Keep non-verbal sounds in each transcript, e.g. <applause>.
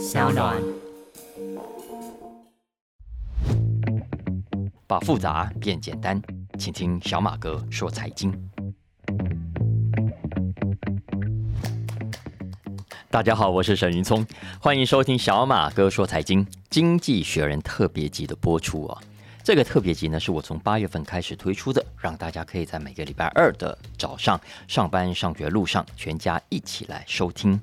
小暖。把复杂变简单，请听小马哥说财经。大家好，我是沈云聪，欢迎收听小马哥说财经。经济学人特别集的播出啊，这个特别集呢是我从八月份开始推出的，让大家可以在每个礼拜二的早上上班上学路上，全家一起来收听。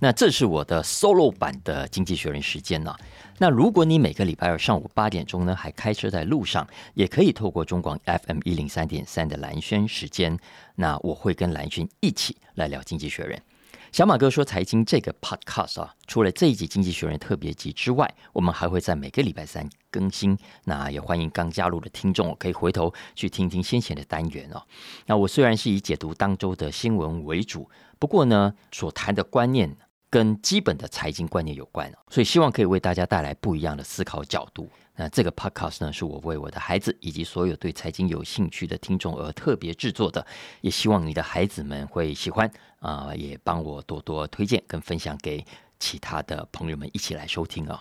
那这是我的 solo 版的经济学人时间呢。那如果你每个礼拜二上午八点钟呢，还开车在路上，也可以透过中广 FM 一零三点三的蓝轩时间，那我会跟蓝轩一起来聊经济学人。小马哥说财经这个 podcast 啊，除了这一集经济学人特别集之外，我们还会在每个礼拜三更新。那也欢迎刚加入的听众可以回头去听听先前的单元哦。那我虽然是以解读当周的新闻为主，不过呢，所谈的观念。跟基本的财经观念有关所以希望可以为大家带来不一样的思考角度。那这个 podcast 呢，是我为我的孩子以及所有对财经有兴趣的听众而特别制作的，也希望你的孩子们会喜欢啊，也帮我多多推荐跟分享给其他的朋友们一起来收听啊。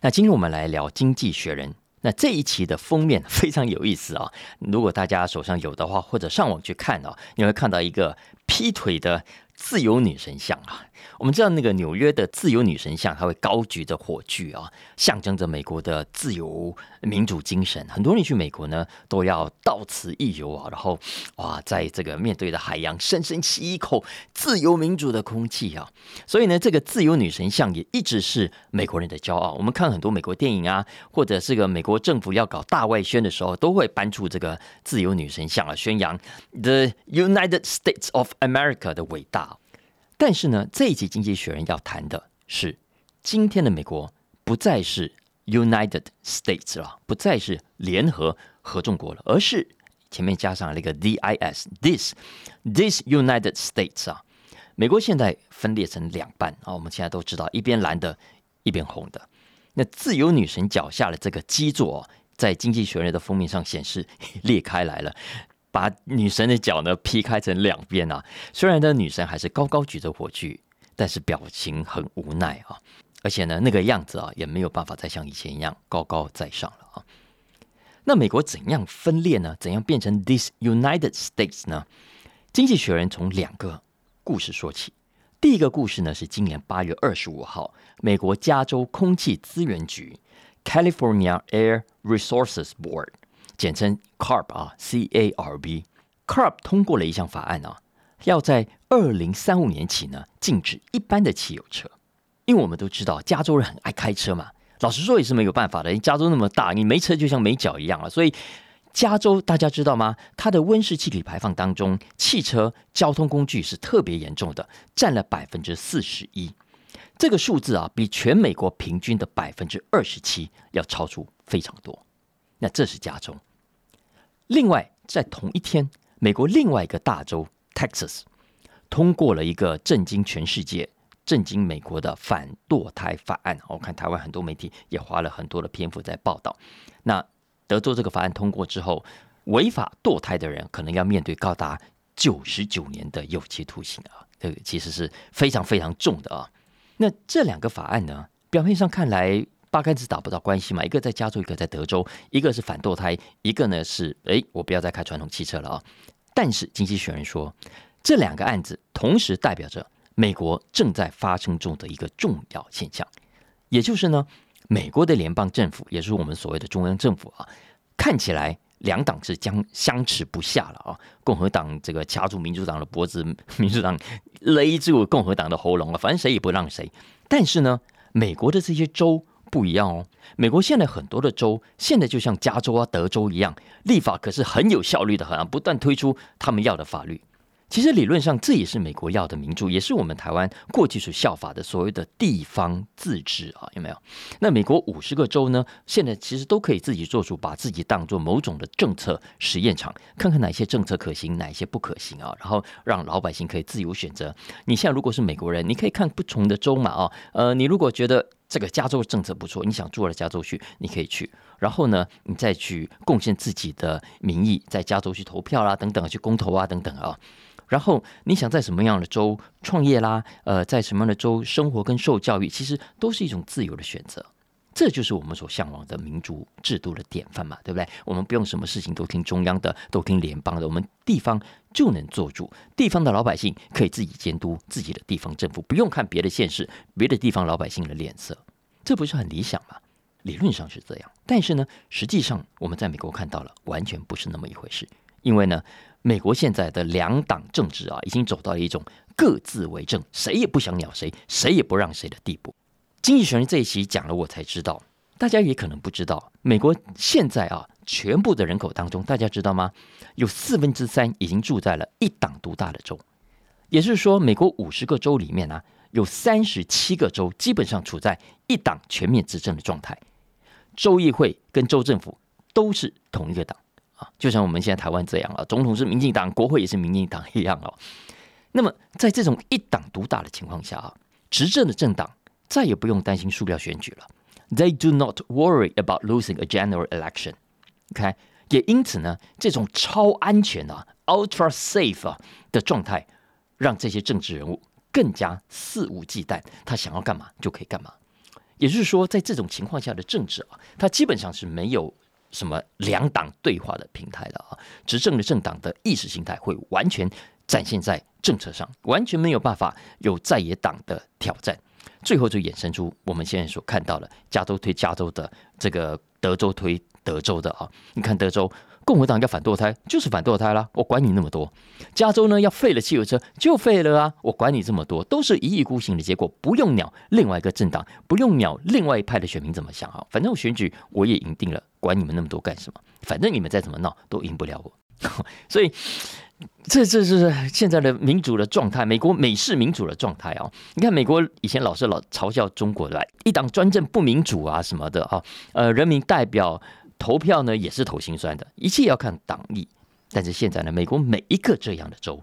那今天我们来聊《经济学人》，那这一期的封面 <laughs> 非常有意思啊，如果大家手上有的话，或者上网去看啊，你会看到一个劈腿的。自由女神像啊，我们知道那个纽约的自由女神像，它会高举着火炬啊，象征着美国的自由民主精神。很多人去美国呢，都要到此一游啊，然后哇，在这个面对着海洋，深深吸一口自由民主的空气啊。所以呢，这个自由女神像也一直是美国人的骄傲。我们看很多美国电影啊，或者是个美国政府要搞大外宣的时候，都会搬出这个自由女神像啊，宣扬 The United States of America 的伟大。但是呢，这一集《经济学人》要谈的是，今天的美国不再是 United States 了，不再是联合合众国了，而是前面加上了一个 D I S this this United States 啊。美国现在分裂成两半啊，我们现在都知道，一边蓝的，一边红的。那自由女神脚下的这个基座，在《经济学人》的封面上显示 <laughs> 裂开来了。把女神的脚呢劈开成两边啊！虽然呢女神还是高高举着火炬，但是表情很无奈啊，而且呢那个样子啊也没有办法再像以前一样高高在上了啊。那美国怎样分裂呢？怎样变成 this United States 呢？经济学人从两个故事说起。第一个故事呢是今年八月二十五号，美国加州空气资源局 California Air Resources Board。简称 CARB 啊，C A R B，CARB 通过了一项法案啊，要在二零三五年起呢，禁止一般的汽油车。因为我们都知道，加州人很爱开车嘛，老实说也是没有办法的。加州那么大，你没车就像没脚一样了。所以，加州大家知道吗？它的温室气体排放当中，汽车交通工具是特别严重的，占了百分之四十一。这个数字啊，比全美国平均的百分之二十七要超出非常多。那这是加州。另外，在同一天，美国另外一个大州 Texas 通过了一个震惊全世界、震惊美国的反堕胎法案。我看台湾很多媒体也花了很多的篇幅在报道。那德州这个法案通过之后，违法堕胎的人可能要面对高达九十九年的有期徒刑啊！这个其实是非常非常重的啊。那这两个法案呢，表面上看来。八竿子打不到关系嘛？一个在加州，一个在德州，一个是反堕胎，一个呢是哎，我不要再开传统汽车了啊！但是经济学人说，这两个案子同时代表着美国正在发生中的一个重要现象，也就是呢，美国的联邦政府，也就是我们所谓的中央政府啊，看起来两党是将相持不下了啊！共和党这个掐住民主党的脖子，<laughs> 民主党勒住共和党的喉咙了，反正谁也不让谁。但是呢，美国的这些州。不一样哦，美国现在很多的州，现在就像加州啊、德州一样，立法可是很有效率的，很不断推出他们要的法律。其实理论上，这也是美国要的民主，也是我们台湾过去所效法的所谓的地方自治啊，有没有？那美国五十个州呢，现在其实都可以自己做出，把自己当做某种的政策实验场，看看哪些政策可行，哪些不可行啊，然后让老百姓可以自由选择。你现在如果是美国人，你可以看不同的州嘛，啊，呃，你如果觉得这个加州政策不错，你想住到加州去，你可以去，然后呢，你再去贡献自己的民意，在加州去投票啦，等等，去公投啊，等等啊。然后你想在什么样的州创业啦，呃，在什么样的州生活跟受教育，其实都是一种自由的选择。这就是我们所向往的民主制度的典范嘛，对不对？我们不用什么事情都听中央的，都听联邦的，我们地方就能做主，地方的老百姓可以自己监督自己的地方政府，不用看别的县市、别的地方老百姓的脸色，这不是很理想吗？理论上是这样，但是呢，实际上我们在美国看到了，完全不是那么一回事。因为呢，美国现在的两党政治啊，已经走到了一种各自为政，谁也不想鸟谁，谁也不让谁的地步。经济学人这一期讲了，我才知道，大家也可能不知道，美国现在啊，全部的人口当中，大家知道吗？有四分之三已经住在了一党独大的州，也就是说，美国五十个州里面呢，有三十七个州基本上处在一党全面执政的状态，州议会跟州政府都是同一个党啊，就像我们现在台湾这样啊，总统是民进党，国会也是民进党一样哦。那么在这种一党独大的情况下啊，执政的政党。再也不用担心输掉选举了。They do not worry about losing a general election。OK，，也因此呢，这种超安全啊、ultra safe 啊的状态，让这些政治人物更加肆无忌惮，他想要干嘛就可以干嘛。也就是说，在这种情况下的政治啊，它基本上是没有什么两党对话的平台的啊。执政的政党的意识形态会完全展现在政策上，完全没有办法有在野党的挑战。最后就衍生出我们现在所看到的加州推加州的这个德州推德州的啊，你看德州共和党要反堕胎就是反堕胎啦，我管你那么多；加州呢要废了汽油车就废了啊，我管你这么多，都是一意孤行的结果，不用鸟另外一个政党，不用鸟另外一派的选民怎么想啊，反正我选举我也赢定了，管你们那么多干什么？反正你们再怎么闹都赢不了我，<laughs> 所以。这这是现在的民主的状态，美国美式民主的状态啊！你看，美国以前老是老嘲笑中国的一党专政不民主啊什么的啊，呃，人民代表投票呢也是投心酸的，一切要看党意。但是现在呢，美国每一个这样的州，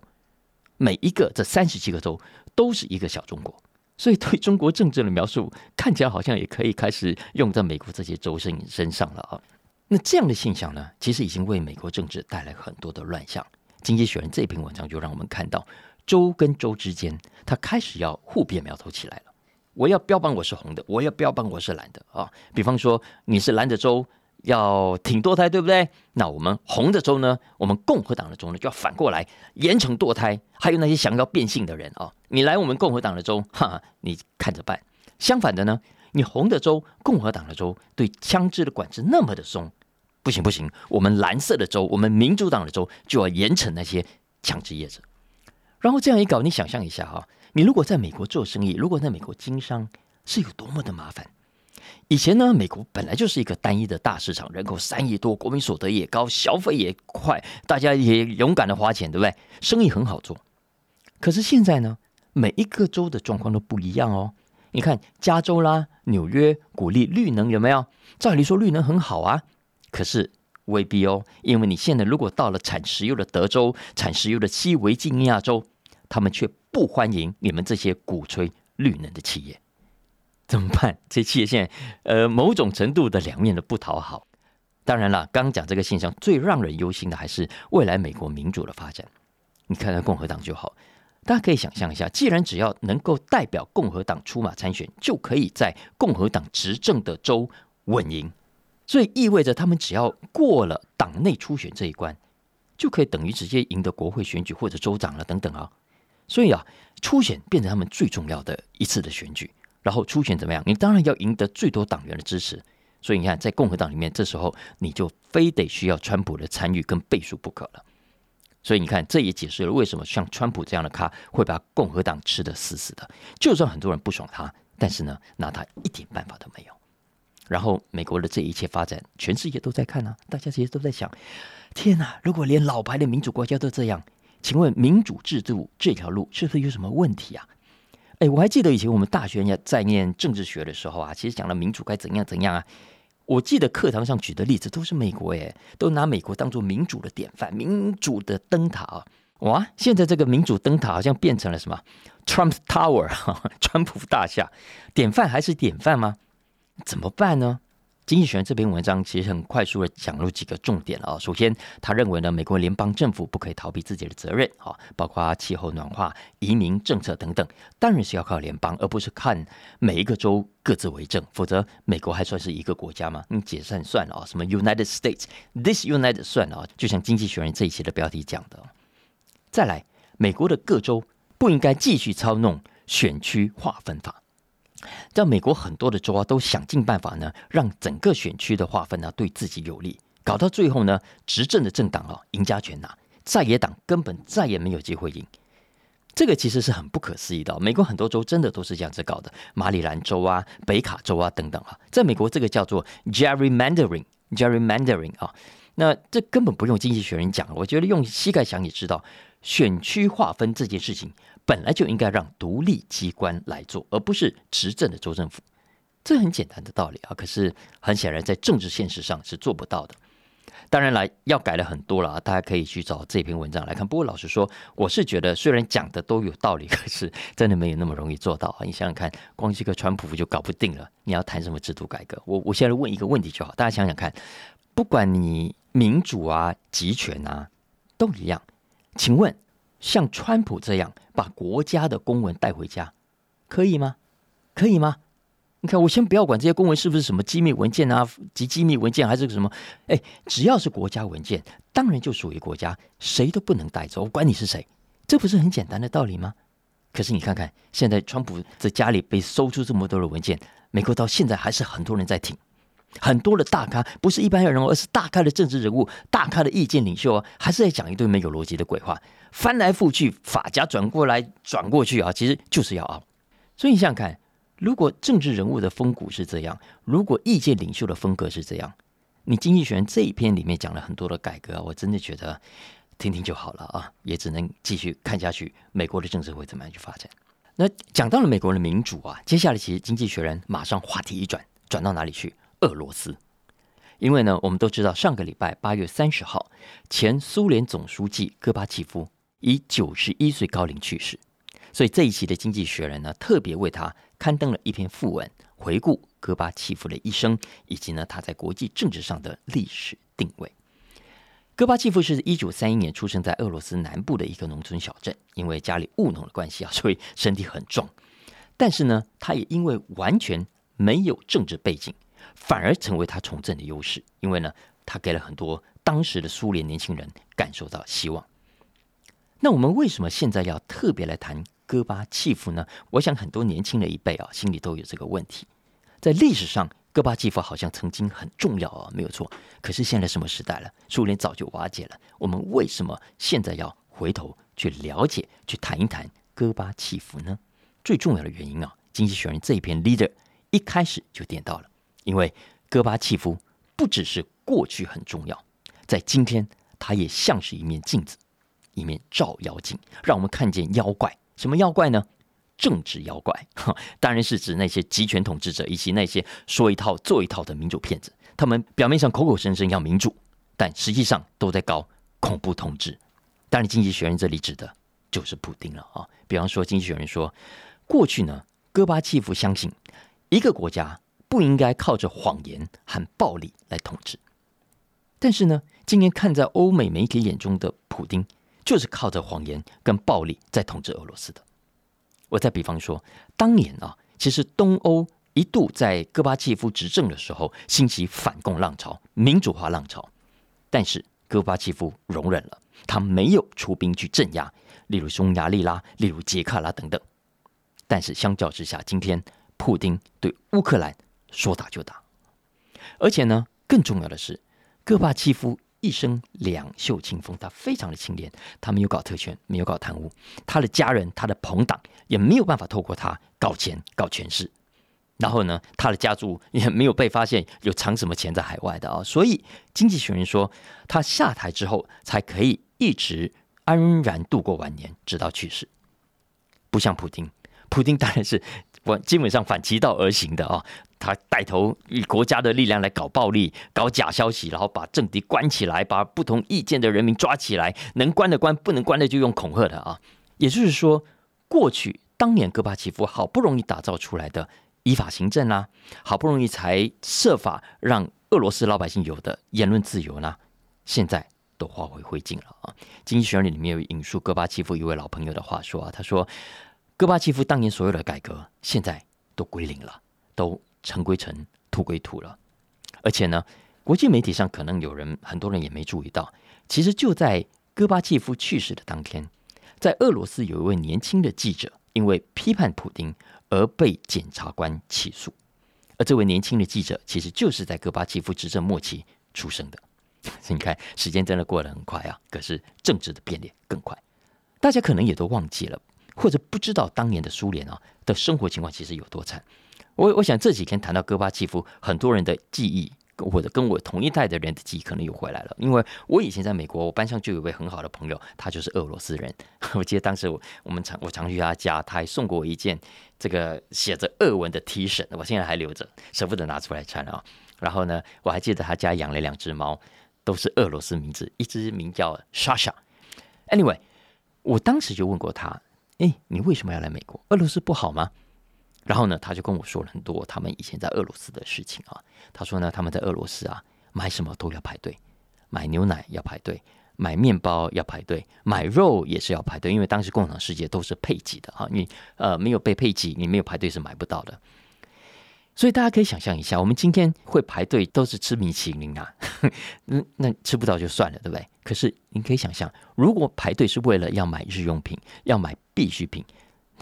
每一个这三十七个州都是一个小中国，所以对中国政治的描述看起来好像也可以开始用在美国这些州身身上了啊。那这样的现象呢，其实已经为美国政治带来很多的乱象。经济学人这篇文章就让我们看到，州跟州之间，它开始要互变苗头起来了。我要标榜我是红的，我要标榜我是蓝的啊。比方说，你是蓝的州要挺堕胎，对不对？那我们红的州呢？我们共和党的州呢，就要反过来严惩堕胎。还有那些想要变性的人啊，你来我们共和党的州，哈，你看着办。相反的呢，你红的州、共和党的州对枪支的管制那么的松。不行不行，我们蓝色的州，我们民主党的州就要严惩那些强制业者。然后这样一搞，你想象一下哈，你如果在美国做生意，如果在美国经商，是有多么的麻烦。以前呢，美国本来就是一个单一的大市场，人口三亿多，国民所得也高，消费也快，大家也勇敢的花钱，对不对？生意很好做。可是现在呢，每一个州的状况都不一样哦。你看加州啦、纽约鼓励绿能有没有？照理说绿能很好啊。可是未必哦，因为你现在如果到了产石油的德州、产石油的西维吉尼亚州，他们却不欢迎你们这些鼓吹绿能的企业，<laughs> 怎么办？这企业现在呃某种程度的两面的不讨好。当然了，刚讲这个现象最让人忧心的还是未来美国民主的发展。你看看共和党就好，大家可以想象一下，既然只要能够代表共和党出马参选，就可以在共和党执政的州稳赢。所以意味着他们只要过了党内初选这一关，就可以等于直接赢得国会选举或者州长了等等啊。所以啊，初选变成他们最重要的一次的选举。然后初选怎么样？你当然要赢得最多党员的支持。所以你看，在共和党里面，这时候你就非得需要川普的参与跟背书不可了。所以你看，这也解释了为什么像川普这样的咖会把共和党吃得死死的。就算很多人不爽他，但是呢，拿他一点办法都没有。然后，美国的这一切发展，全世界都在看啊！大家其实都在想：天哪，如果连老牌的民主国家都这样，请问民主制度这条路是不是有什么问题啊？哎，我还记得以前我们大学人在念政治学的时候啊，其实讲了民主该怎样怎样啊。我记得课堂上举的例子都是美国，哎，都拿美国当做民主的典范、民主的灯塔啊！哇，现在这个民主灯塔好像变成了什么 Trump Tower，川普大厦，典范还是典范吗？怎么办呢？经济学人这篇文章其实很快速的讲了几个重点啊。首先，他认为呢，美国联邦政府不可以逃避自己的责任啊，包括气候暖化、移民政策等等，当然是要靠联邦，而不是看每一个州各自为政，否则美国还算是一个国家吗？你解散算了啊，什么 United States，this United 算了啊，就像经济学人这一期的标题讲的。再来，美国的各州不应该继续操弄选区划分法。在美国很多的州啊，都想尽办法呢，让整个选区的划分呢对自己有利，搞到最后呢，执政的政党啊赢家全拿，在野党根本再也没有机会赢。这个其实是很不可思议的。美国很多州真的都是这样子搞的，马里兰州啊、北卡州啊等等啊，在美国这个叫做 gerrymandering，gerrymandering 啊，那这根本不用经济学人讲，我觉得用膝盖想也知道，选区划分这件事情。本来就应该让独立机关来做，而不是执政的州政府。这很简单的道理啊，可是很显然在政治现实上是做不到的。当然来要改了很多了啊，大家可以去找这篇文章来看。不过老实说，我是觉得虽然讲的都有道理，可是真的没有那么容易做到啊。你想想看，光这个川普就搞不定了，你要谈什么制度改革？我我现在问一个问题就好，大家想想看，不管你民主啊、集权啊，都一样，请问？像川普这样把国家的公文带回家，可以吗？可以吗？你看，我先不要管这些公文是不是什么机密文件啊，及机密文件还是什么？哎，只要是国家文件，当然就属于国家，谁都不能带走，我管你是谁，这不是很简单的道理吗？可是你看看，现在川普在家里被搜出这么多的文件，美国到现在还是很多人在挺。很多的大咖不是一般人，而是大咖的政治人物、大咖的意见领袖啊，还是在讲一堆没有逻辑的鬼话，翻来覆去，法家转过来转过去啊，其实就是要熬。所以你想想看，如果政治人物的风骨是这样，如果意见领袖的风格是这样，你经济学人这一篇里面讲了很多的改革，我真的觉得听听就好了啊，也只能继续看下去，美国的政治会怎么样去发展。那讲到了美国的民主啊，接下来其实经济学人马上话题一转，转到哪里去？俄罗斯，因为呢，我们都知道，上个礼拜八月三十号，前苏联总书记戈巴契夫以九十一岁高龄去世，所以这一期的《经济学人》呢，特别为他刊登了一篇副文，回顾戈巴契夫的一生，以及呢他在国际政治上的历史定位。戈巴契夫是一九三一年出生在俄罗斯南部的一个农村小镇，因为家里务农的关系啊，<laughs> 所以身体很壮，但是呢，他也因为完全没有政治背景。反而成为他从政的优势，因为呢，他给了很多当时的苏联年轻人感受到希望。那我们为什么现在要特别来谈戈巴契夫呢？我想很多年轻的一辈啊，心里都有这个问题。在历史上，戈巴契夫好像曾经很重要啊，没有错。可是现在什么时代了？苏联早就瓦解了。我们为什么现在要回头去了解、去谈一谈戈巴契夫呢？最重要的原因啊，《经济学人》这一篇 leader 一开始就点到了。因为戈巴契夫不只是过去很重要，在今天他也像是一面镜子，一面照妖镜，让我们看见妖怪。什么妖怪呢？政治妖怪，<laughs> 当然是指那些集权统治者以及那些说一套做一套的民主骗子。他们表面上口口声声要民主，但实际上都在搞恐怖统治。当然，经济学人这里指的就是普丁了啊。比方说，经济学人说，过去呢，戈巴契夫相信一个国家。不应该靠着谎言和暴力来统治，但是呢，今年看在欧美媒体眼中的普丁，就是靠着谎言跟暴力在统治俄罗斯的。我再比方说，当年啊，其实东欧一度在戈巴契夫执政的时候兴起反共浪潮、民主化浪潮，但是戈巴契夫容忍了，他没有出兵去镇压，例如匈牙利啦，例如捷克啦等等。但是相较之下，今天普丁对乌克兰。说打就打，而且呢，更重要的是，戈巴契夫一生两袖清风，他非常的清廉，他没有搞特权，没有搞贪污，他的家人、他的朋党也没有办法透过他搞钱、搞权势。然后呢，他的家族也没有被发现有藏什么钱在海外的啊。所以，经济学人说，他下台之后才可以一直安然度过晚年，直到去世。不像普京，普京当然是我基本上反其道而行的啊。他带头以国家的力量来搞暴力、搞假消息，然后把政敌关起来，把不同意见的人民抓起来，能关的关，不能关的就用恐吓的啊。也就是说，过去当年戈巴契夫好不容易打造出来的依法行政啦，好不容易才设法让俄罗斯老百姓有的言论自由呢，现在都化为灰烬了啊！经济学人里面有引述戈巴契夫一位老朋友的话说啊，他说：“戈巴契夫当年所有的改革，现在都归零了，都尘归尘，土归土了。而且呢，国际媒体上可能有人很多人也没注意到，其实就在戈巴契夫去世的当天，在俄罗斯有一位年轻的记者，因为批判普丁。”而被检察官起诉，而这位年轻的记者其实就是在戈巴契夫执政末期出生的。你看，时间真的过得很快啊！可是政治的变脸更快。大家可能也都忘记了，或者不知道当年的苏联啊的生活情况其实有多惨。我我想这几天谈到戈巴契夫，很多人的记忆。或者跟我同一代的人的记忆可能又回来了，因为我以前在美国，我班上就有位很好的朋友，他就是俄罗斯人。<laughs> 我记得当时我我们常我常去他家，他还送过我一件这个写着俄文的 T 恤，我现在还留着，舍不得拿出来穿啊。然后呢，我还记得他家养了两只猫，都是俄罗斯名字，一只名叫 Sasha。Anyway，我当时就问过他：“哎，你为什么要来美国？俄罗斯不好吗？”然后呢，他就跟我说了很多他们以前在俄罗斯的事情啊。他说呢，他们在俄罗斯啊，买什么都要排队，买牛奶要排队，买面包要排队，买肉也是要排队，因为当时共产世界都是配给的啊，你呃没有被配给，你没有排队是买不到的。所以大家可以想象一下，我们今天会排队都是吃米其林啊，<laughs> 那那吃不到就算了，对不对？可是你可以想象，如果排队是为了要买日用品，要买必需品。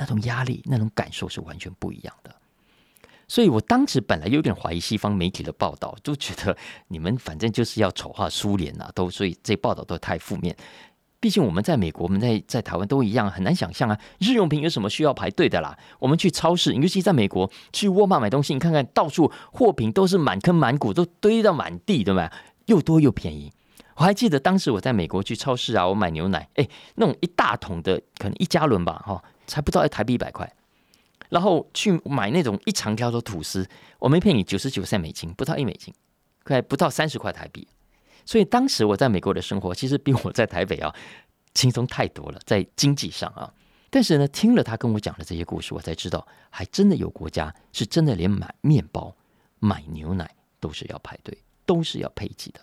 那种压力、那种感受是完全不一样的，所以我当时本来有点怀疑西方媒体的报道，就觉得你们反正就是要丑化苏联呐，都所以这报道都太负面。毕竟我们在美国，我们在在台湾都一样，很难想象啊，日用品有什么需要排队的啦？我们去超市，尤其在美国去沃尔玛买东西，你看看到处货品都是满坑满谷，都堆到满地，对吧？又多又便宜。我还记得当时我在美国去超市啊，我买牛奶，哎，那种一大桶的，可能一加仑吧，哈。才不到一台币一百块，然后去买那种一长条的吐司，我没骗你，九十九块美金，不到一美金，快不到三十块台币。所以当时我在美国的生活，其实比我在台北啊轻松太多了，在经济上啊。但是呢，听了他跟我讲的这些故事，我才知道，还真的有国家是真的连买面包、买牛奶都是要排队，都是要配给的。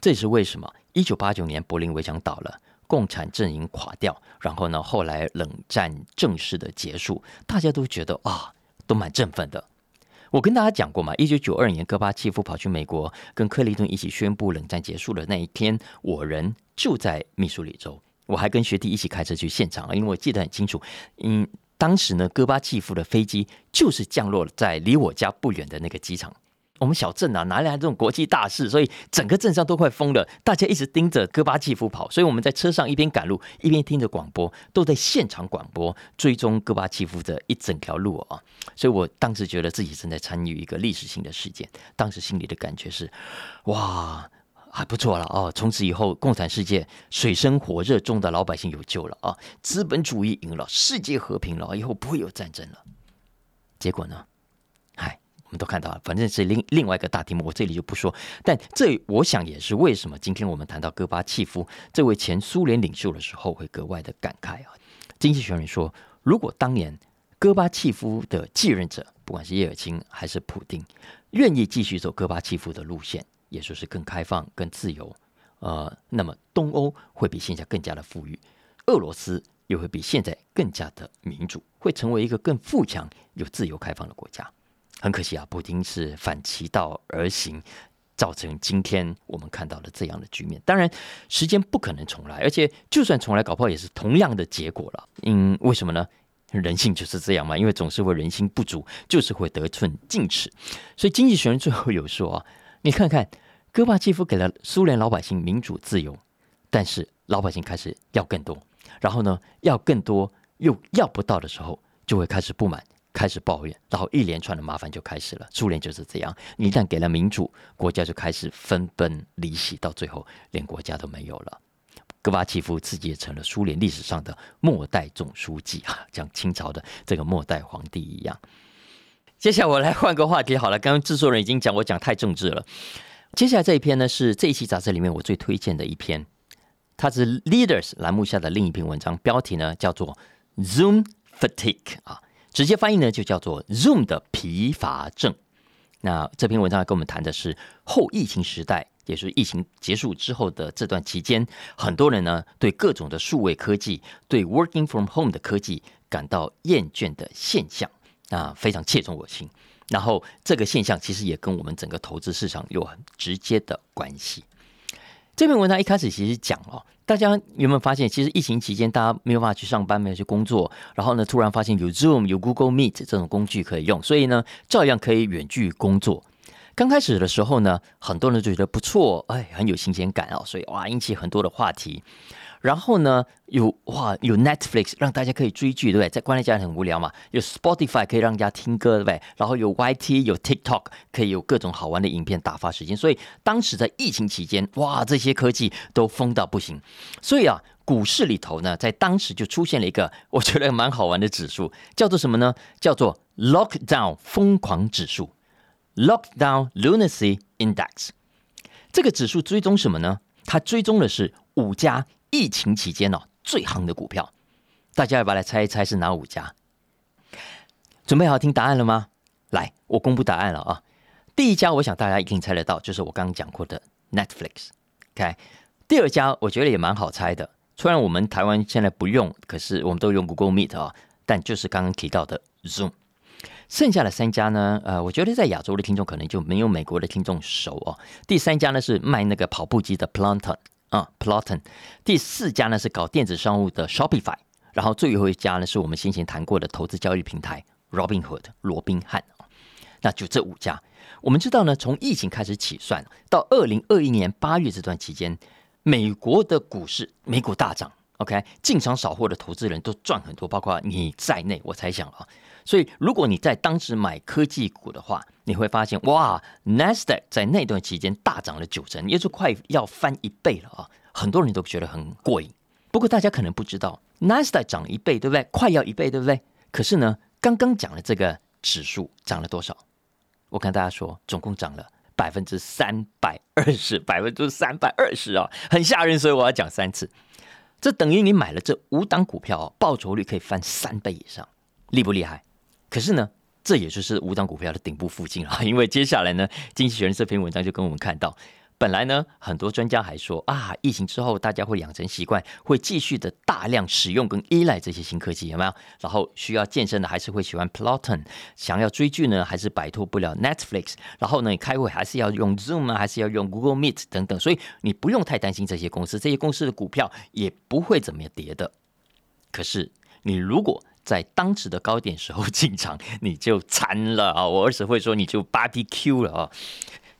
这也是为什么一九八九年柏林围墙倒了。共产阵营垮掉，然后呢？后来冷战正式的结束，大家都觉得啊，都蛮振奋的。我跟大家讲过嘛，一九九二年戈巴契夫跑去美国，跟克林顿一起宣布冷战结束的那一天，我人就在密苏里州，我还跟学弟一起开车去现场，因为我记得很清楚。嗯，当时呢，戈巴契夫的飞机就是降落在离我家不远的那个机场。我们小镇啊，哪里来这种国际大事？所以整个镇上都快疯了，大家一直盯着戈巴契夫跑。所以我们在车上一边赶路，一边听着广播，都在现场广播追踪戈巴契夫的一整条路啊。所以我当时觉得自己正在参与一个历史性的事件，当时心里的感觉是：哇，还不错了哦！从此以后，共产世界水深火热中的老百姓有救了啊！资本主义赢了，世界和平了，以后不会有战争了。结果呢？们都看到了，反正是另另外一个大题目，我这里就不说。但这我想也是为什么今天我们谈到戈巴契夫这位前苏联领袖的时候，会格外的感慨啊。经济学人说，如果当年戈巴契夫的继任者，不管是叶尔钦还是普丁，愿意继续走戈巴契夫的路线，也就是更开放、更自由，呃，那么东欧会比现在更加的富裕，俄罗斯又会比现在更加的民主，会成为一个更富强、有自由开放的国家。很可惜啊，普京是反其道而行，造成今天我们看到的这样的局面。当然，时间不可能重来，而且就算重来，搞不好也是同样的结果了。嗯，为什么呢？人性就是这样嘛，因为总是会人心不足，就是会得寸进尺。所以经济学人最后有说啊，你看看戈巴契夫给了苏联老百姓民主自由，但是老百姓开始要更多，然后呢，要更多又要不到的时候，就会开始不满。开始抱怨，然后一连串的麻烦就开始了。苏联就是这样，一旦给了民主，国家就开始分崩离析，到最后连国家都没有了。戈巴契夫自己也成了苏联历史上的末代总书记啊，<laughs> 像清朝的这个末代皇帝一样。接下来我来换个话题好了，刚刚制作人已经讲我讲太政治了。接下来这一篇呢，是这一期杂志里面我最推荐的一篇，它是 Leaders 栏目下的另一篇文章，标题呢叫做 Zoom Fatigue 啊。直接翻译呢就叫做 Zoom 的疲乏症。那这篇文章跟我们谈的是后疫情时代，也是疫情结束之后的这段期间，很多人呢对各种的数位科技、对 Working from Home 的科技感到厌倦的现象，啊，非常切中我心。然后这个现象其实也跟我们整个投资市场有很直接的关系。这篇文章一开始其实讲哦，大家有没有发现，其实疫情期间大家没有办法去上班，没有去工作，然后呢，突然发现有 Zoom、有 Google Meet 这种工具可以用，所以呢，照样可以远距工作。刚开始的时候呢，很多人就觉得不错，哎，很有新鲜感哦，所以哇，引起很多的话题。然后呢，有哇有 Netflix 让大家可以追剧，对不对？在关在家里很无聊嘛。有 Spotify 可以让大家听歌，对不对？然后有 YT 有 TikTok 可以有各种好玩的影片打发时间。所以当时在疫情期间，哇，这些科技都疯到不行。所以啊，股市里头呢，在当时就出现了一个我觉得蛮好玩的指数，叫做什么呢？叫做 Lockdown 疯狂指数，Lockdown Lunacy Index。这个指数追踪什么呢？它追踪的是五家。疫情期间哦，最夯的股票，大家要不要来猜一猜是哪五家？准备好听答案了吗？来，我公布答案了啊！第一家，我想大家一定猜得到，就是我刚刚讲过的 Netflix。OK，第二家我觉得也蛮好猜的，虽然我们台湾现在不用，可是我们都用 Google Meet 啊，但就是刚刚提到的 Zoom。剩下的三家呢，呃，我觉得在亚洲的听众可能就没有美国的听众熟哦。第三家呢是卖那个跑步机的 Planton。啊，Ploton 第四家呢是搞电子商务的 Shopify，然后最后一家呢是我们先前谈过的投资交易平台 Robinhood 罗宾汉。那就这五家，我们知道呢，从疫情开始起算到二零二一年八月这段期间，美国的股市美股大涨，OK，进场扫货的投资人都赚很多，包括你在内，我猜想啊。所以，如果你在当时买科技股的话，你会发现，哇，Nasdaq 在那段期间大涨了九成，也就快要翻一倍了啊！很多人都觉得很过瘾。不过，大家可能不知道，Nasdaq 涨一倍，对不对？快要一倍，对不对？可是呢，刚刚讲的这个指数涨了多少？我跟大家说，总共涨了百分之三百二十，百分之三百二十啊，很吓人。所以我要讲三次，这等于你买了这五档股票，报酬率可以翻三倍以上，厉不厉害？可是呢，这也就是五档股票的顶部附近啊，<laughs> 因为接下来呢，经济学人这篇文章就跟我们看到，本来呢，很多专家还说啊，疫情之后大家会养成习惯，会继续的大量使用跟依赖这些新科技，有没有？然后需要健身的还是会喜欢 Plotton，想要追剧呢，还是摆脱不了 Netflix，然后呢，你开会还是要用 Zoom 啊，还是要用 Google Meet 等等，所以你不用太担心这些公司，这些公司的股票也不会怎么跌的。可是你如果在当时的高点时候进场，你就惨了啊！我儿子会说你就 BBQ 了啊！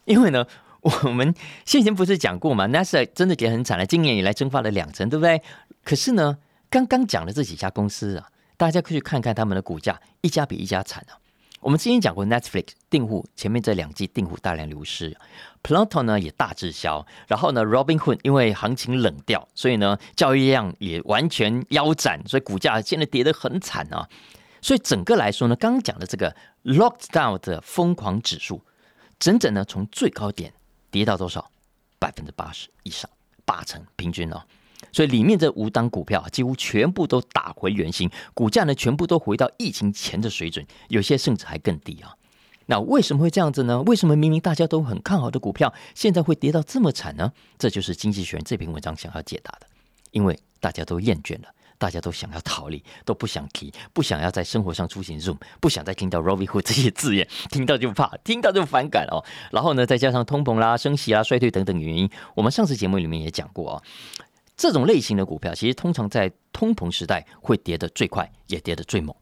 因为呢，我们先前不是讲过嘛？NASA 真的跌很惨了，今年以来蒸发了两成，对不对？可是呢，刚刚讲的这几家公司啊，大家可以去看看他们的股价，一家比一家惨啊！我们之前讲过，Netflix 订户前面这两季订户大量流失，Pluto 呢也大滞销，然后呢，Robinhood 因为行情冷掉，所以呢交易量也完全腰斩，所以股价现在跌得很惨啊。所以整个来说呢，刚刚讲的这个 Lockdown 的疯狂指数，整整呢从最高点跌到多少？百分之八十以上，八成平均哦。所以里面这五档股票几乎全部都打回原形，股价呢全部都回到疫情前的水准，有些甚至还更低啊。那为什么会这样子呢？为什么明明大家都很看好的股票，现在会跌到这么惨呢？这就是《经济学人》这篇文章想要解答的。因为大家都厌倦了，大家都想要逃离，都不想提，不想要在生活上出现 Zoom，不想再听到 Robinhood 这些字眼，<laughs> 听到就怕，听到就反感哦。然后呢，再加上通膨啦、升息啦、衰退等等原因，我们上次节目里面也讲过啊。这种类型的股票，其实通常在通膨时代会跌得最快，也跌得最猛。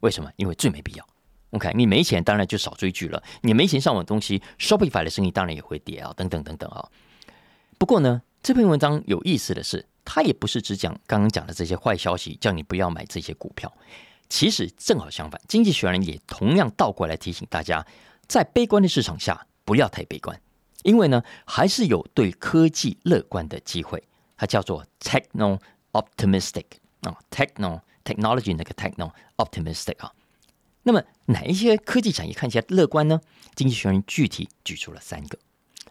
为什么？因为最没必要。OK，你没钱，当然就少追剧了。你没钱上网东西，Shopify 的生意当然也会跌啊，等等等等啊。不过呢，这篇文章有意思的是，它也不是只讲刚刚讲的这些坏消息，叫你不要买这些股票。其实正好相反，经济学人也同样倒过来提醒大家，在悲观的市场下不要太悲观，因为呢，还是有对科技乐观的机会。它叫做 techno optimistic 啊，techno technology 那个 techno optimistic 啊。那么哪一些科技产业看起来乐观呢？经济学人具体举出了三个。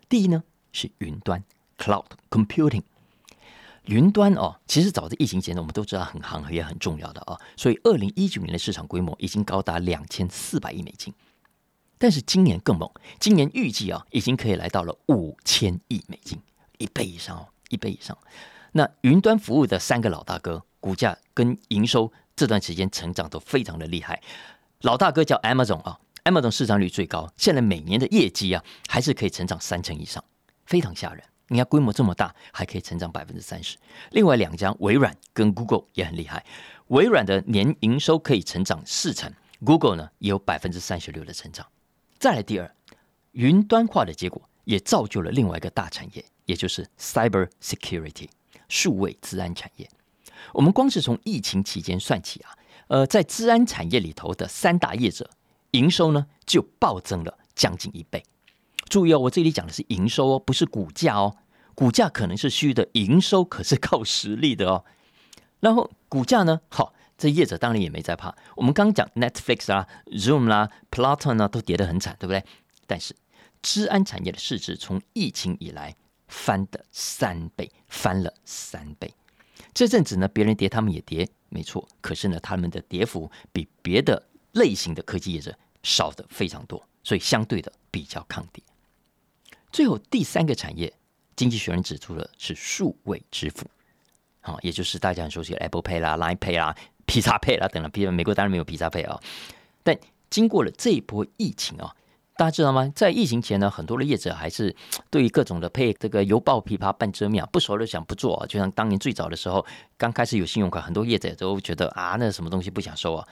第一呢是云端 cloud computing，云端哦，其实早在疫情前呢，我们都知道很行也很重要的啊，所以二零一九年的市场规模已经高达两千四百亿美金。但是今年更猛，今年预计啊，已经可以来到了五千亿美金，一倍以上哦，一倍以上。那云端服务的三个老大哥，股价跟营收这段时间成长都非常的厉害。老大哥叫 Amazon 啊，Amazon 市场率最高，现在每年的业绩啊，还是可以成长三成以上，非常吓人。你看规模这么大，还可以成长百分之三十。另外两家微软跟 Google 也很厉害，微软的年营收可以成长四成，Google 呢也有百分之三十六的成长。再来第二，云端化的结果也造就了另外一个大产业，也就是 Cyber Security 数位治安产业。我们光是从疫情期间算起啊，呃，在治安产业里头的三大业者营收呢就暴增了将近一倍。注意哦，我这里讲的是营收哦，不是股价哦，股价可能是虚的，营收可是靠实力的哦。然后股价呢，好。这业者当然也没在怕。我们刚讲 Netflix 啦、Zoom 啦、Platon 啊，都跌得很惨，对不对？但是，治安产业的市值从疫情以来翻的三倍，翻了三倍。这阵子呢，别人跌，他们也跌，没错。可是呢，他们的跌幅比别的类型的科技业者少的非常多，所以相对的比较抗跌。最后第三个产业，经济学人指出的是数位支付，好，也就是大家很熟悉的 Apple Pay 啦、Line Pay 啦。披萨配啦，等了，美国当然没有披萨配啊。但经过了这一波疫情啊，大家知道吗？在疫情前呢，很多的业者还是 <tsk> 对于各种的配这个犹抱琵琶半遮面啊，不熟的想不做啊。就像当年最早的时候，刚开始有信用卡，很多业者都觉得啊，那什么东西不想收啊。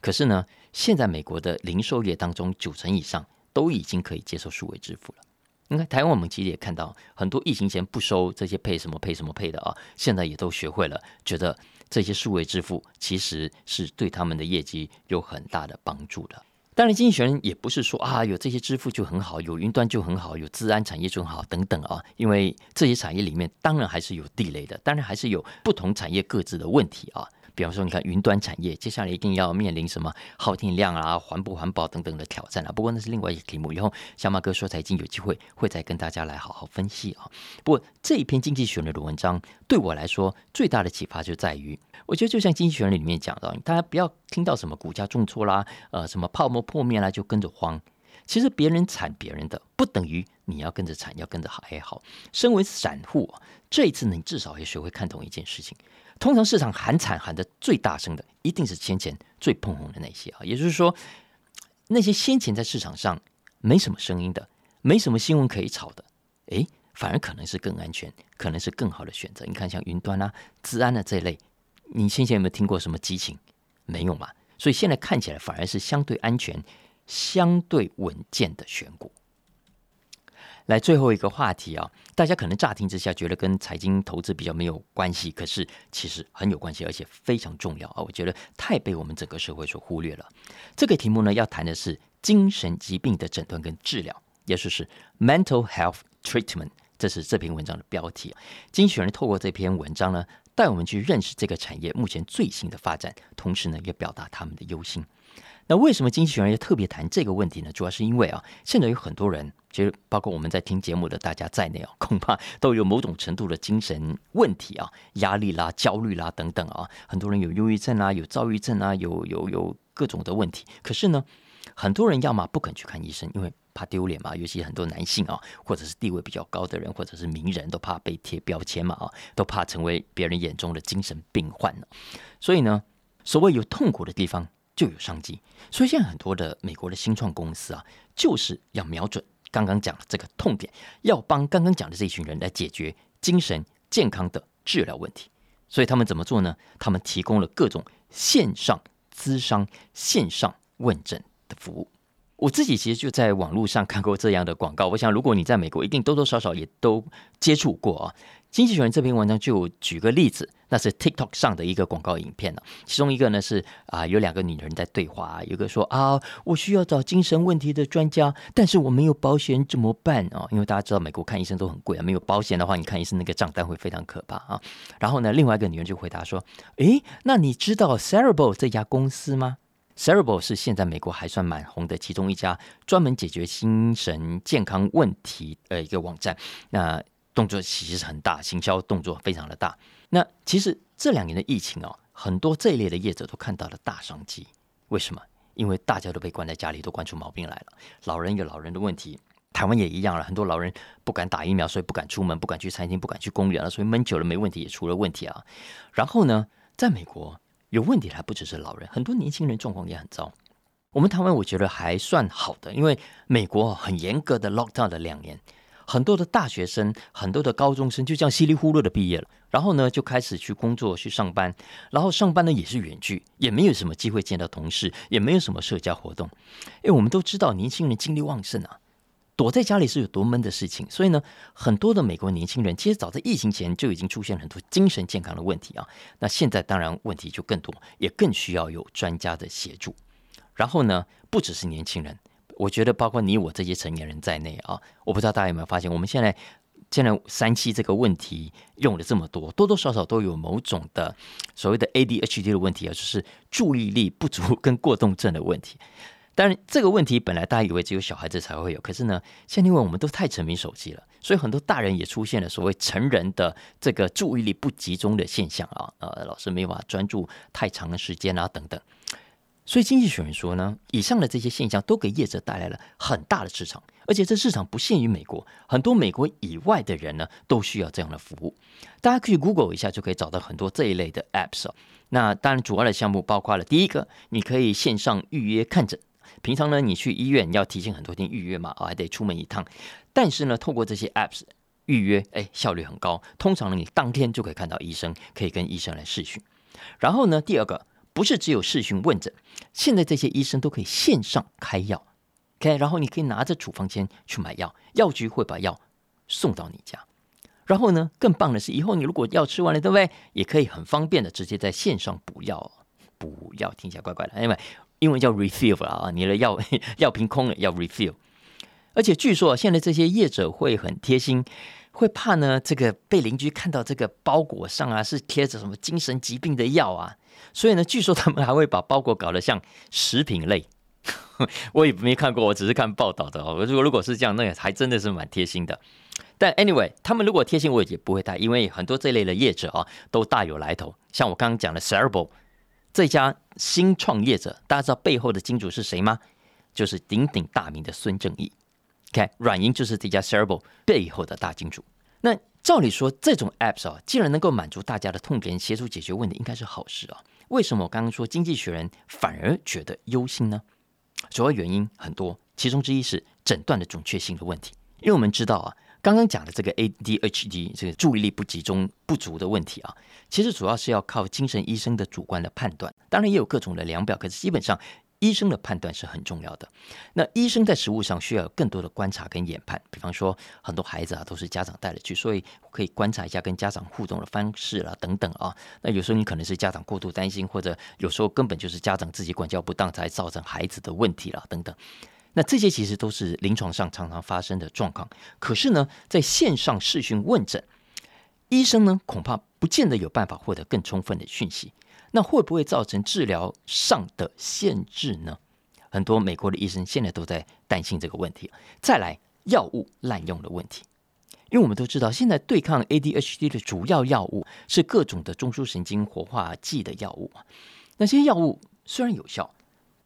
可是呢，现在美国的零售业当中，九成以上都已经可以接受数位支付了。你看台湾，我们其实也看到很多疫情前不收这些配什么配什么配的啊，现在也都学会了，觉得。这些数位支付其实是对他们的业绩有很大的帮助的。当然，经济学人也不是说啊，有这些支付就很好，有云端就很好，有治安产业就很好等等啊。因为这些产业里面当然还是有地雷的，当然还是有不同产业各自的问题啊。比方说，你看云端产业，接下来一定要面临什么耗电量啊、环不环保等等的挑战啊。不过那是另外一个题目，以后小马哥说财经有机会会再跟大家来好好分析啊。不过这一篇经济学人的文章对我来说最大的启发就在于，我觉得就像经济学人里面讲的，大家不要听到什么股价重挫啦、呃什么泡沫破灭啦就跟着慌。其实别人惨别人的，不等于你要跟着惨，要跟着还好。身为散户，这一次你至少要学会看懂一件事情。通常市场喊惨喊的最大声的，一定是先前最捧红的那些啊。也就是说，那些先前在市场上没什么声音的，没什么新闻可以炒的，诶，反而可能是更安全，可能是更好的选择。你看，像云端啊、治安的这一类，你先前有没有听过什么激情？没有嘛。所以现在看起来反而是相对安全、相对稳健的选股。来最后一个话题啊，大家可能乍听之下觉得跟财经投资比较没有关系，可是其实很有关系，而且非常重要啊！我觉得太被我们整个社会所忽略了。这个题目呢，要谈的是精神疾病的诊断跟治疗，也就是 mental health treatment，这是这篇文章的标题。经济学人透过这篇文章呢，带我们去认识这个产业目前最新的发展，同时呢，也表达他们的忧心。那为什么经济学人要特别谈这个问题呢？主要是因为啊，现在有很多人，其实包括我们在听节目的大家在内啊，<laughs> 恐怕都有某种程度的精神问题啊，压力啦、焦虑啦等等啊。很多人有忧郁症啊，有躁郁症啊，有有有各种的问题。可是呢，很多人要么不肯去看医生，因为怕丢脸嘛。尤其很多男性啊，或者是地位比较高的人，或者是名人都怕被贴标签嘛啊，都怕成为别人眼中的精神病患呢。所以呢，所谓有痛苦的地方。就有商机，所以现在很多的美国的新创公司啊，就是要瞄准刚刚讲的这个痛点，要帮刚刚讲的这群人来解决精神健康的治疗问题。所以他们怎么做呢？他们提供了各种线上咨商、线上问诊的服务。我自己其实就在网络上看过这样的广告，我想如果你在美国，一定多多少少也都接触过啊。经济学人这篇文章就举个例子，那是 TikTok 上的一个广告影片了。其中一个呢是啊，有两个女人在对话，有个说啊，我需要找精神问题的专家，但是我没有保险怎么办啊？因为大家知道美国看医生都很贵啊，没有保险的话，你看医生那个账单会非常可怕啊。然后呢，另外一个女人就回答说，诶，那你知道 Cerebral 这家公司吗？Cerebral 是现在美国还算蛮红的其中一家专门解决精神健康问题的一个网站。那动作其实很大，行销动作非常的大。那其实这两年的疫情啊，很多这一类的业者都看到了大商机。为什么？因为大家都被关在家里，都关出毛病来了。老人有老人的问题，台湾也一样了。很多老人不敢打疫苗，所以不敢出门，不敢去餐厅，不敢去公园了，所以闷久了没问题，也出了问题啊。然后呢，在美国有问题还不只是老人，很多年轻人状况也很糟。我们台湾我觉得还算好的，因为美国很严格的 lockdown 了两年。很多的大学生，很多的高中生就这样稀里糊涂的毕业了，然后呢就开始去工作去上班，然后上班呢也是远距，也没有什么机会见到同事，也没有什么社交活动。因为我们都知道年轻人精力旺盛啊，躲在家里是有多闷的事情，所以呢，很多的美国年轻人其实早在疫情前就已经出现很多精神健康的问题啊。那现在当然问题就更多，也更需要有专家的协助。然后呢，不只是年轻人。我觉得包括你我这些成年人在内啊，我不知道大家有没有发现，我们现在现在三期这个问题用了这么多，多多少少都有某种的所谓的 ADHD 的问题啊，就是注意力不足跟过动症的问题。当然，这个问题本来大家以为只有小孩子才会有，可是呢，现在因为我们都太沉迷手机了，所以很多大人也出现了所谓成人的这个注意力不集中的现象啊，呃，老师没有办法专注太长的时间啊，等等。所以经济学人说呢，以上的这些现象都给业者带来了很大的市场，而且这市场不限于美国，很多美国以外的人呢都需要这样的服务。大家可以 Google 一下，就可以找到很多这一类的 Apps 哦。那当然，主要的项目包括了第一个，你可以线上预约看诊。平常呢，你去医院要提前很多天预约嘛，啊，还得出门一趟。但是呢，透过这些 Apps 预约，哎，效率很高。通常呢，你当天就可以看到医生，可以跟医生来试训。然后呢，第二个。不是只有视讯问诊，现在这些医生都可以线上开药，OK，然后你可以拿着处方签去买药，药局会把药送到你家。然后呢，更棒的是，以后你如果药吃完了，对不对？也可以很方便的直接在线上补药。补药听起来怪怪的，因为英文叫 refill 啊，你的药 <laughs> 药瓶空了要 refill。而且据说现在这些业者会很贴心。会怕呢？这个被邻居看到这个包裹上啊，是贴着什么精神疾病的药啊？所以呢，据说他们还会把包裹搞得像食品类。<laughs> 我也没看过，我只是看报道的哦。如果如果是这样，那也还真的是蛮贴心的。但 anyway，他们如果贴心，我也不会带，因为很多这类的业者啊，都大有来头。像我刚刚讲的 Cerebral 这家新创业者，大家知道背后的金主是谁吗？就是鼎鼎大名的孙正义。看，软银就是这家 Cerebral 背后的大金主。那照理说，这种 Apps 啊，既然能够满足大家的痛点，协助解决问题，应该是好事啊。为什么我刚刚说《经济学人》反而觉得忧心呢？主要原因很多，其中之一是诊断的准确性的问题。因为我们知道啊，刚刚讲的这个 ADHD 这个注意力不集中不足的问题啊，其实主要是要靠精神医生的主观的判断，当然也有各种的量表，可是基本上。医生的判断是很重要的。那医生在实物上需要有更多的观察跟研判。比方说，很多孩子啊都是家长带了去，所以可以观察一下跟家长互动的方式啦，等等啊。那有时候你可能是家长过度担心，或者有时候根本就是家长自己管教不当，才造成孩子的问题了，等等。那这些其实都是临床上常常发生的状况。可是呢，在线上视讯问诊，医生呢恐怕不见得有办法获得更充分的讯息。那会不会造成治疗上的限制呢？很多美国的医生现在都在担心这个问题。再来，药物滥用的问题，因为我们都知道，现在对抗 ADHD 的主要药物是各种的中枢神经活化剂的药物。那些药物虽然有效，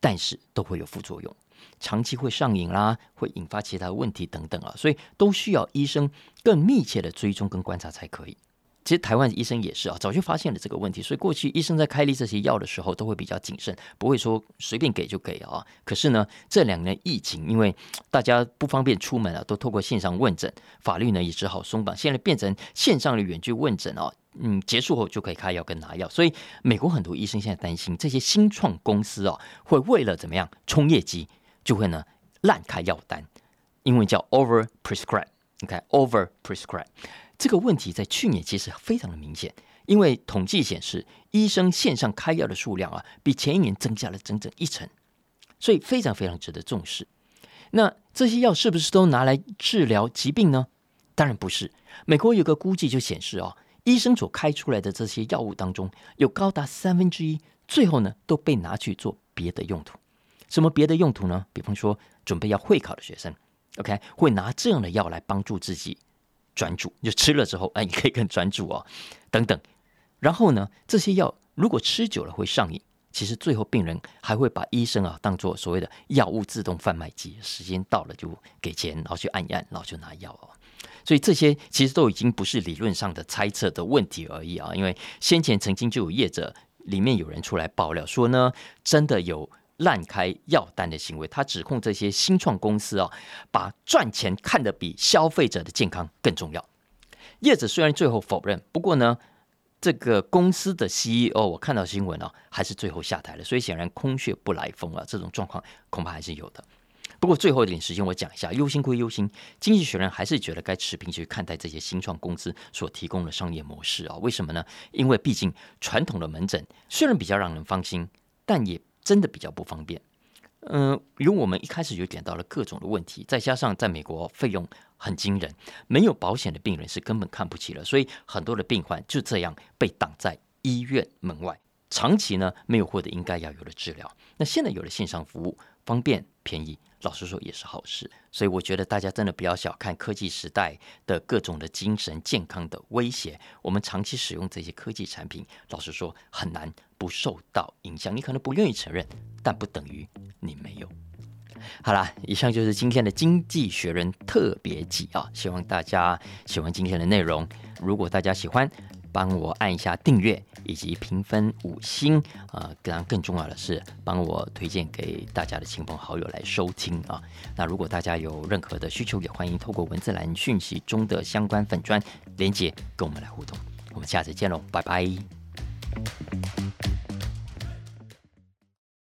但是都会有副作用，长期会上瘾啦，会引发其他问题等等啊，所以都需要医生更密切的追踪跟观察才可以。其实台湾医生也是啊，早就发现了这个问题，所以过去医生在开立这些药的时候都会比较谨慎，不会说随便给就给啊。可是呢，这两年疫情，因为大家不方便出门啊，都透过线上问诊，法律呢也只好松绑，现在变成线上的远距问诊啊。嗯，结束后就可以开药跟拿药，所以美国很多医生现在担心这些新创公司啊，会为了怎么样冲业绩，就会呢滥开药单，英文叫 over prescribe，你看 over prescribe。这个问题在去年其实非常的明显，因为统计显示，医生线上开药的数量啊，比前一年增加了整整一成，所以非常非常值得重视。那这些药是不是都拿来治疗疾病呢？当然不是。美国有个估计就显示啊，医生所开出来的这些药物当中，有高达三分之一最后呢都被拿去做别的用途。什么别的用途呢？比方说准备要会考的学生，OK，会拿这样的药来帮助自己。专注，就吃了之后，哎，你可以更专注哦，等等。然后呢，这些药如果吃久了会上瘾，其实最后病人还会把医生啊当做所谓的药物自动贩卖机，时间到了就给钱，然后去按一按，然后就拿药哦。所以这些其实都已经不是理论上的猜测的问题而已啊，因为先前曾经就有业者里面有人出来爆料说呢，真的有滥开药单的行为，他指控这些新创公司啊，把赚钱看得比消费者的健康更重要。叶子虽然最后否认，不过呢，这个公司的 CEO 我看到新闻啊，还是最后下台了，所以显然空穴不来风啊，这种状况恐怕还是有的。不过最后一点时间，我讲一下，忧心归忧心，经济学人还是觉得该持平去看待这些新创公司所提供的商业模式啊？为什么呢？因为毕竟传统的门诊虽然比较让人放心，但也真的比较不方便。嗯，因为我们一开始就点到了各种的问题，再加上在美国费用很惊人，没有保险的病人是根本看不起了，所以很多的病患就这样被挡在医院门外，长期呢没有获得应该要有的治疗。那现在有了线上服务，方便便宜。老实说也是好事，所以我觉得大家真的不要小看科技时代的各种的精神健康的威胁。我们长期使用这些科技产品，老实说很难不受到影响。你可能不愿意承认，但不等于你没有。好啦，以上就是今天的《经济学人》特别集啊，希望大家喜欢今天的内容。如果大家喜欢，帮我按一下订阅以及评分五星啊，当然更重要的是帮我推荐给大家的亲朋好友来收听啊。那如果大家有任何的需求，也欢迎透过文字栏讯息中的相关粉专连接跟我们来互动。我们下次见喽，拜拜。